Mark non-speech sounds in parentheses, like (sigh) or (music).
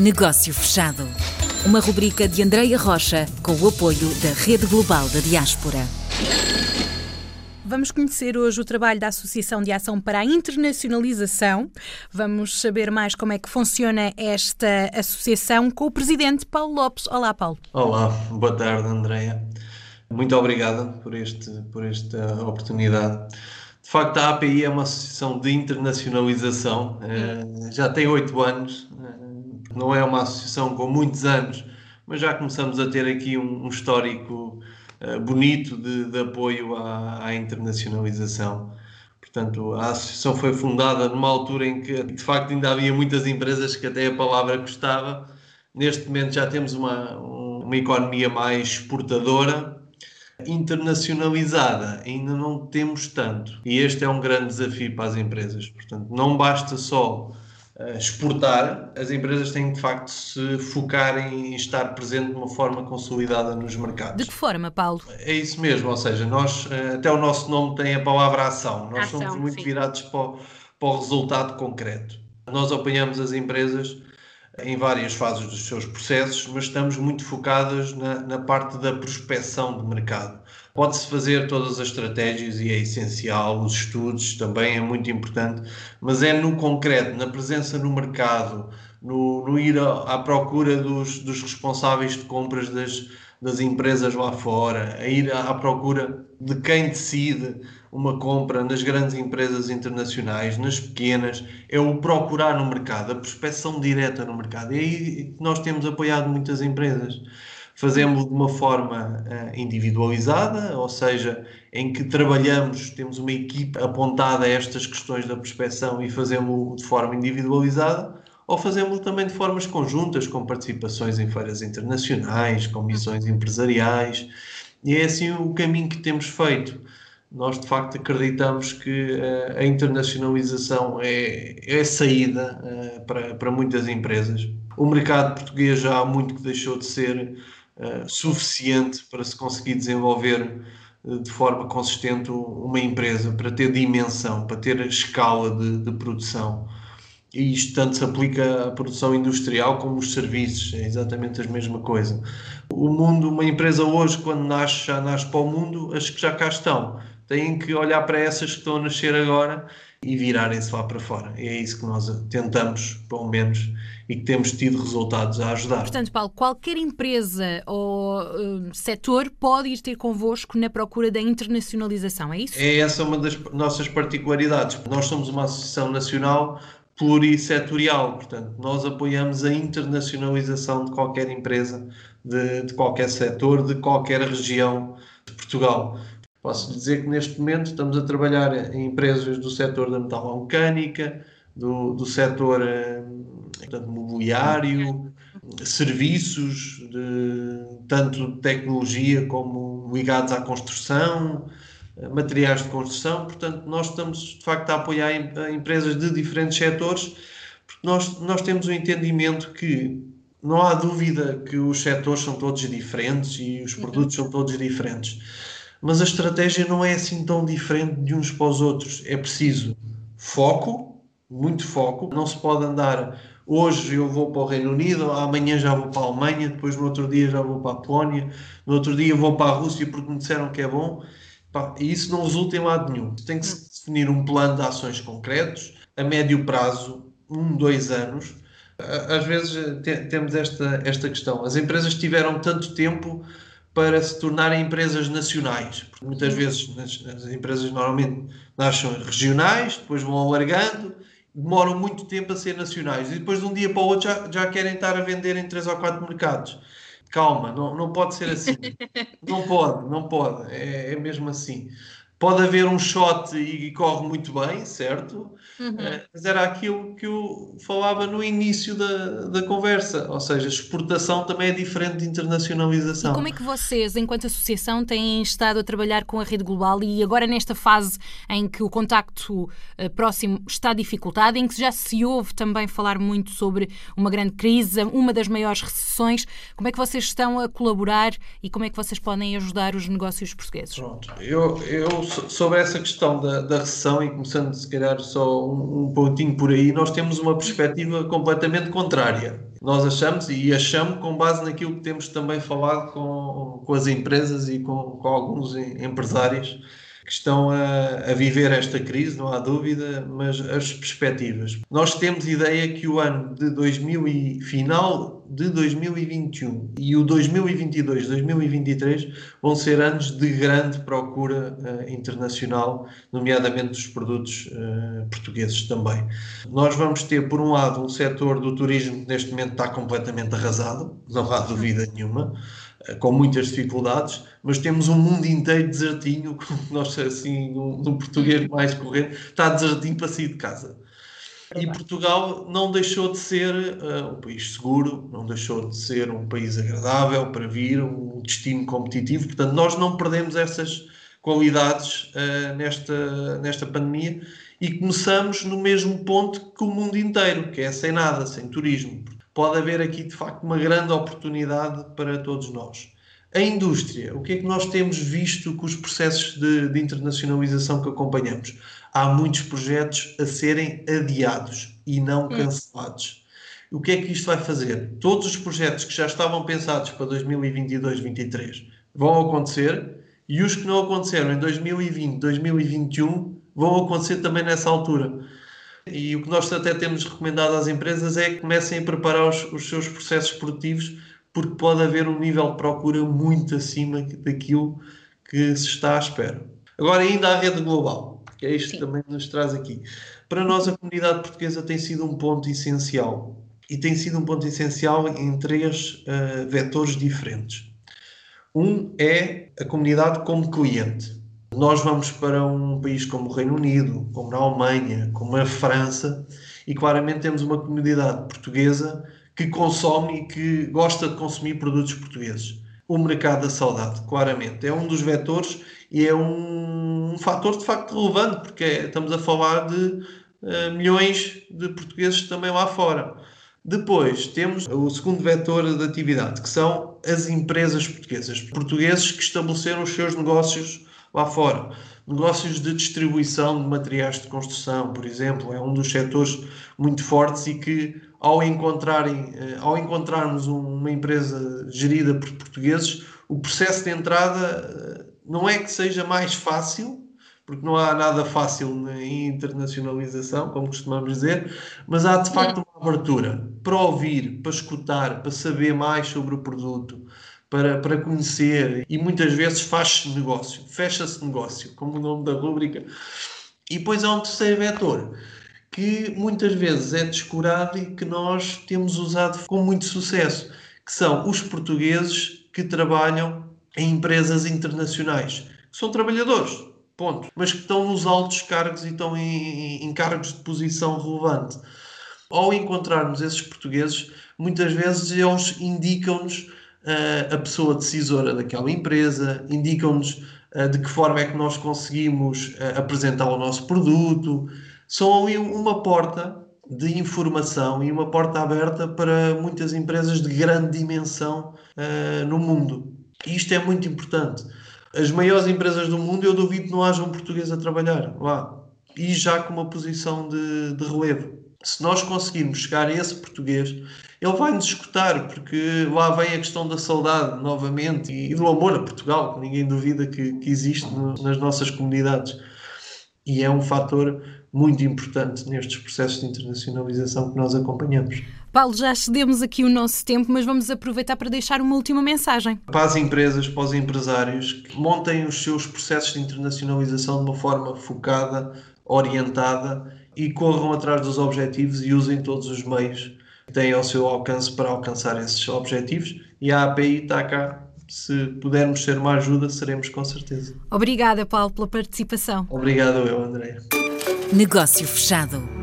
Negócio Fechado. Uma rubrica de Andreia Rocha com o apoio da Rede Global da Diaspora. Vamos conhecer hoje o trabalho da Associação de Ação para a Internacionalização. Vamos saber mais como é que funciona esta associação com o presidente Paulo Lopes. Olá, Paulo. Olá, boa tarde, Andreia. Muito obrigada por, este, por esta oportunidade. De facto, a API é uma associação de internacionalização, eh, já tem oito anos, eh, não é uma associação com muitos anos, mas já começamos a ter aqui um, um histórico eh, bonito de, de apoio à, à, internacionalização. Portanto, a associação foi fundada numa altura em que, de facto, ainda havia muitas empresas que até a palavra custava. Neste momento já temos uma, uma economia mais exportadora, internacionalizada ainda não temos tanto. E este é um grande desafio para as empresas. Portanto, não basta só exportar, as empresas têm de facto se focar em estar presente de uma forma consolidada nos mercados. De que forma, Paulo? É isso mesmo, ou seja, nós, eh, até o nosso nome tem a palavra ação, nós ação, somos muito sim. virados para o, para o resultado concreto. Nós apanhamos as empresas em várias fases dos seus processos, mas estamos muito focados na, na parte da prospecção de mercado. Pode-se fazer todas as estratégias e é essencial, os estudos também é muito importante, mas é no concreto, na presença no mercado, no, no ir à, à procura dos, dos, responsáveis de compras das, das empresas lá fora, a ir à, à procura de quem decide uma compra nas grandes empresas internacionais, nas pequenas, é o procurar no mercado, a prospecção direta no mercado. E aí que nós temos apoiado muitas empresas fazemos de uma forma uh, individualizada, ou seja, em que trabalhamos, temos uma equipe apontada a estas questões da prospeção e fazemos de forma individualizada, ou fazemos também de formas conjuntas, com participações em feiras internacionais, com missões empresariais, e é assim o caminho que temos feito. Nós, de facto, acreditamos que uh, a internacionalização é, é saída uh, para, para muitas empresas. O mercado português já há muito que deixou de ser eh, suficiente para se conseguir desenvolver uh, de forma consistente uma empresa, para ter dimensão, para ter escala de, de, produção. E isto tanto se aplica à produção industrial como os serviços, é exatamente a mesma coisa. O mundo, uma empresa hoje, quando nasce, já nasce para o mundo, as que já cá estão, têm que olhar para essas que estão a nascer agora e virarem-se lá para fora. É isso que nós tentamos, pelo menos, e que temos tido resultados a ajudar. Portanto, Paulo, qualquer empresa ou uh, setor pode ir ter convosco na procura da internacionalização, é isso? É essa uma das nossas particularidades. Nós somos uma associação nacional plurissetorial, portanto, nós apoiamos a internacionalização de qualquer empresa, de, de qualquer setor, de qualquer região de Portugal. Posso dizer que neste momento estamos a trabalhar em empresas do setor da metalomecânica, do, do setor eh, portanto, mobiliário, serviços, de, tanto de tecnologia como ligados à construção, eh, materiais de construção. Portanto, nós estamos de facto a apoiar empresas de diferentes setores, porque nós, nós temos o um entendimento que não há dúvida que os setores são todos diferentes e os produtos são todos diferentes mas a estratégia não é assim tão diferente de uns para os outros. É preciso foco, muito foco. Não se pode andar hoje eu vou para o Reino Unido, amanhã já vou para a Alemanha, depois no outro dia já vou para a Polónia, no outro dia vou para a Rússia porque me disseram que é bom. E isso não resulta em lado nenhum. Tem que se definir um plano de ações concretos, a médio prazo, um, dois anos. Às vezes temos esta, esta questão. As empresas tiveram tanto tempo para se tornarem empresas nacionais. Porque muitas vezes as, as, empresas normalmente nascem regionais, depois vão alargando, demoram muito tempo a ser nacionais e depois de um dia para o outro já, já querem estar a vender em três ou quatro mercados. Calma, não, não pode ser assim. (laughs) não pode, não pode. É, é mesmo assim. Pode haver um shot e, e corre muito bem, certo? Uhum. Eh, mas era aquilo que eu falava no início da, da conversa, ou seja, exportação também é diferente de internacionalização. E como é que vocês, enquanto associação, têm estado a trabalhar com a rede global e agora nesta fase em que o contacto uh, próximo está dificultado, em que já se ouve também falar muito sobre uma grande crise, uma das maiores recessões, como é que vocês estão a colaborar e como é que vocês podem ajudar os negócios portugueses? Pronto, eu, eu sobre essa questão da, da recessão e começando se calhar só um, um pontinho por aí, nós temos uma perspectiva completamente contrária. Nós achamos e achamos com base naquilo que temos também falado com, com as empresas e com, com alguns empresários que estão a, a, viver esta crise, não há dúvida, mas as perspectivas. Nós temos ideia que o ano de 2000 e final de 2021 e o 2022, 2023 vão ser anos de grande procura uh, internacional, nomeadamente dos produtos uh, portugueses também. Nós vamos ter, por um lado, um setor do turismo que neste momento está completamente arrasado, não há dúvida nenhuma com muitas dificuldades, mas temos um mundo inteiro desertinho, como nós assim, num, português mais corrente, está desertinho para sair de casa. E Portugal não deixou de ser uh, um país seguro, não deixou de ser um país agradável para vir, um destino competitivo. Portanto, nós não perdemos essas qualidades uh, nesta, nesta pandemia e começamos no mesmo ponto que o mundo inteiro, que é sem nada, sem turismo pode haver aqui de facto uma grande oportunidade para todos nós. A indústria, o que é que nós temos visto com os processos de, de internacionalização que acompanhamos? Há muitos projetos a serem adiados e não cancelados. O que é que isto vai fazer? Todos os projetos que já estavam pensados para 2022-2023 vão acontecer e os que não aconteceram em 2020, 2021 vão acontecer também nessa altura. E o que nós até temos recomendado às empresas é que comecem a preparar os, os seus processos produtivos, porque pode haver um nível de procura muito acima daquilo que se está à espera. Agora, ainda a rede global, que é isto Sim. que também nos traz aqui. Para nós, a comunidade portuguesa tem sido um ponto essencial. E tem sido um ponto essencial em três uh, vetores diferentes. Um é a comunidade como cliente. Nós vamos para um país como o Reino Unido, como a Alemanha, como a França, e claramente temos uma comunidade portuguesa que consome e que gosta de consumir produtos portugueses. O mercado da saudade, claramente, é um dos vetores e é um, um fator de facto relevante, porque é, estamos a falar de uh, milhões de portugueses também lá fora. Depois temos o segundo vetor de atividade, que são as empresas portuguesas. Portugueses que estabeleceram os seus negócios lá fora. Negócios de distribuição de materiais de construção, por exemplo, é um dos setores muito fortes e que, ao, encontrarem, eh, ao encontrarmos uma empresa gerida por portugueses, o processo de entrada eh, não é que seja mais fácil, porque não há nada fácil em internacionalização, como costumamos dizer, mas há de facto uma abertura para ouvir, para escutar, para saber mais sobre o produto, para, para conhecer e muitas vezes faz-se negócio, fecha-se negócio, como o nome da rúbrica. E depois há um terceiro vetor que muitas vezes é descurado e que nós temos usado com muito sucesso, que são os portugueses que trabalham em empresas internacionais, são trabalhadores, ponto, mas que estão nos altos cargos e estão em, em cargos de posição relevante. Ao encontrarmos esses portugueses, muitas vezes eles indicam-nos a pessoa decisora daquela empresa, indicam-nos de que forma é que nós conseguimos apresentar o nosso produto. São ali uma porta de informação e uma porta aberta para muitas empresas de grande dimensão no mundo. E isto é muito importante. As maiores empresas do mundo, eu duvido que não haja um português a trabalhar lá. E já com uma posição de, de relevo. Se nós conseguirmos chegar a esse português ele vai nos escutar, porque lá vem a questão da saudade novamente e, do amor a Portugal, que ninguém duvida que, que existe no, nas nossas comunidades. E é um fator muito importante nestes processos de internacionalização que nós acompanhamos. Paulo, já cedemos aqui o nosso tempo, mas vamos aproveitar para deixar uma última mensagem. Para as empresas, para os empresários, que montem os seus processos de internacionalização de uma forma focada, orientada e corram atrás dos objetivos e usem todos os meios têm ao seu alcance para alcançar esses objetivos e a API está cá. Se pudermos ser uma ajuda, seremos com certeza. Obrigada, Paulo, pela participação. Obrigado eu, André. Negócio fechado.